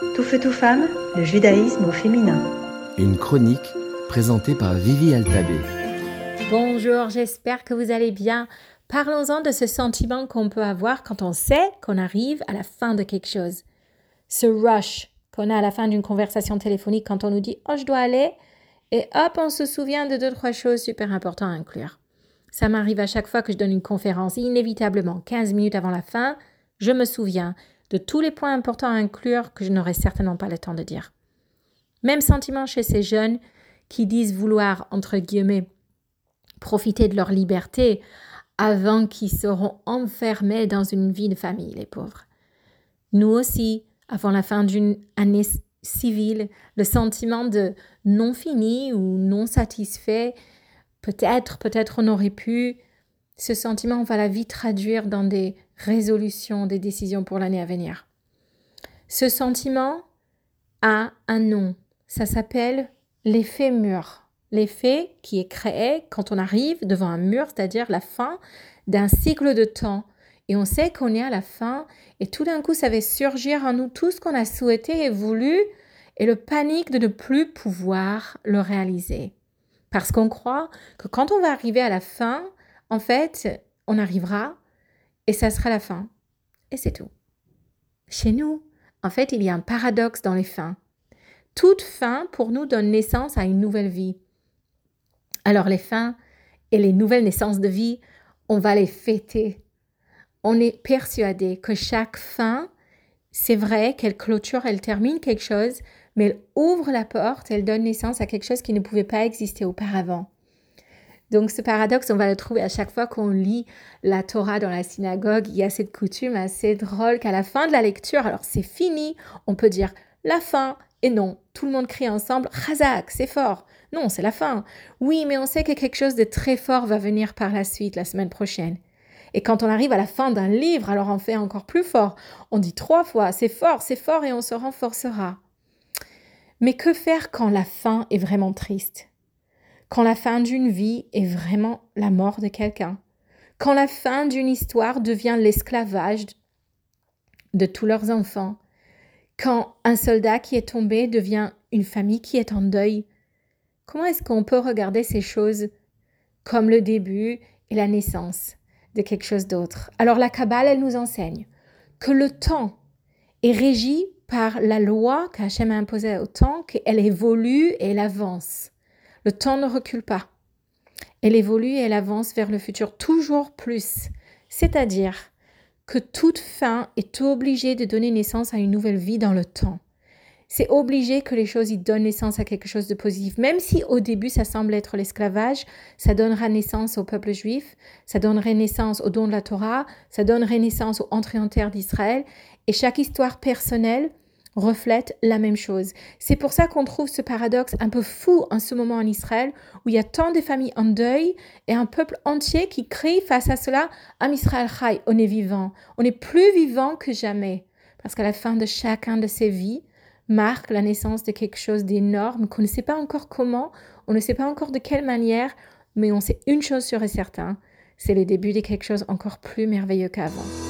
Tout feu, tout femme, le judaïsme au féminin. Une chronique présentée par Vivi Altabé. Bonjour, j'espère que vous allez bien. Parlons-en de ce sentiment qu'on peut avoir quand on sait qu'on arrive à la fin de quelque chose. Ce rush qu'on a à la fin d'une conversation téléphonique quand on nous dit Oh, je dois aller. Et hop, on se souvient de deux, trois choses super importantes à inclure. Ça m'arrive à chaque fois que je donne une conférence, inévitablement, 15 minutes avant la fin, je me souviens de tous les points importants à inclure que je n'aurai certainement pas le temps de dire. Même sentiment chez ces jeunes qui disent vouloir, entre guillemets, profiter de leur liberté avant qu'ils seront enfermés dans une vie de famille, les pauvres. Nous aussi, avant la fin d'une année civile, le sentiment de non fini ou non satisfait, peut-être, peut-être on aurait pu, ce sentiment, on va la vie traduire dans des résolutions, des décisions pour l'année à venir. Ce sentiment a un nom. Ça s'appelle l'effet mur. L'effet qui est créé quand on arrive devant un mur, c'est-à-dire la fin d'un cycle de temps. Et on sait qu'on est à la fin et tout d'un coup, ça va surgir en nous tout ce qu'on a souhaité et voulu et le panique de ne plus pouvoir le réaliser. Parce qu'on croit que quand on va arriver à la fin, en fait, on arrivera et ça sera la fin. Et c'est tout. Chez nous, en fait, il y a un paradoxe dans les fins. Toute fin, pour nous, donne naissance à une nouvelle vie. Alors les fins et les nouvelles naissances de vie, on va les fêter. On est persuadé que chaque fin, c'est vrai qu'elle clôture, elle termine quelque chose, mais elle ouvre la porte, elle donne naissance à quelque chose qui ne pouvait pas exister auparavant. Donc ce paradoxe, on va le trouver à chaque fois qu'on lit la Torah dans la synagogue. Il y a cette coutume assez drôle qu'à la fin de la lecture, alors c'est fini, on peut dire la fin, et non, tout le monde crie ensemble, Razak, c'est fort. Non, c'est la fin. Oui, mais on sait que quelque chose de très fort va venir par la suite, la semaine prochaine. Et quand on arrive à la fin d'un livre, alors on fait encore plus fort. On dit trois fois, c'est fort, c'est fort, et on se renforcera. Mais que faire quand la fin est vraiment triste? Quand la fin d'une vie est vraiment la mort de quelqu'un, quand la fin d'une histoire devient l'esclavage de tous leurs enfants, quand un soldat qui est tombé devient une famille qui est en deuil. Comment est-ce qu'on peut regarder ces choses comme le début et la naissance de quelque chose d'autre? Alors la Kabbale, elle nous enseigne que le temps est régi par la loi qu'Hachem a imposée au temps, qu'elle évolue et elle avance. Le temps ne recule pas. Elle évolue et elle avance vers le futur toujours plus. C'est-à-dire que toute fin est obligée de donner naissance à une nouvelle vie dans le temps. C'est obligé que les choses y donnent naissance à quelque chose de positif. Même si au début ça semble être l'esclavage, ça donnera naissance au peuple juif, ça donnerait naissance au don de la Torah, ça donnerait naissance au entrée en terre d'Israël. Et chaque histoire personnelle reflète la même chose. C'est pour ça qu'on trouve ce paradoxe un peu fou en ce moment en Israël, où il y a tant de familles en deuil et un peuple entier qui crie face à cela, Am Israël Chai, on est vivant, on est plus vivant que jamais. Parce qu'à la fin de chacun de ces vies marque la naissance de quelque chose d'énorme qu'on ne sait pas encore comment, on ne sait pas encore de quelle manière, mais on sait une chose sûre et certaine, c'est le début de quelque chose encore plus merveilleux qu'avant.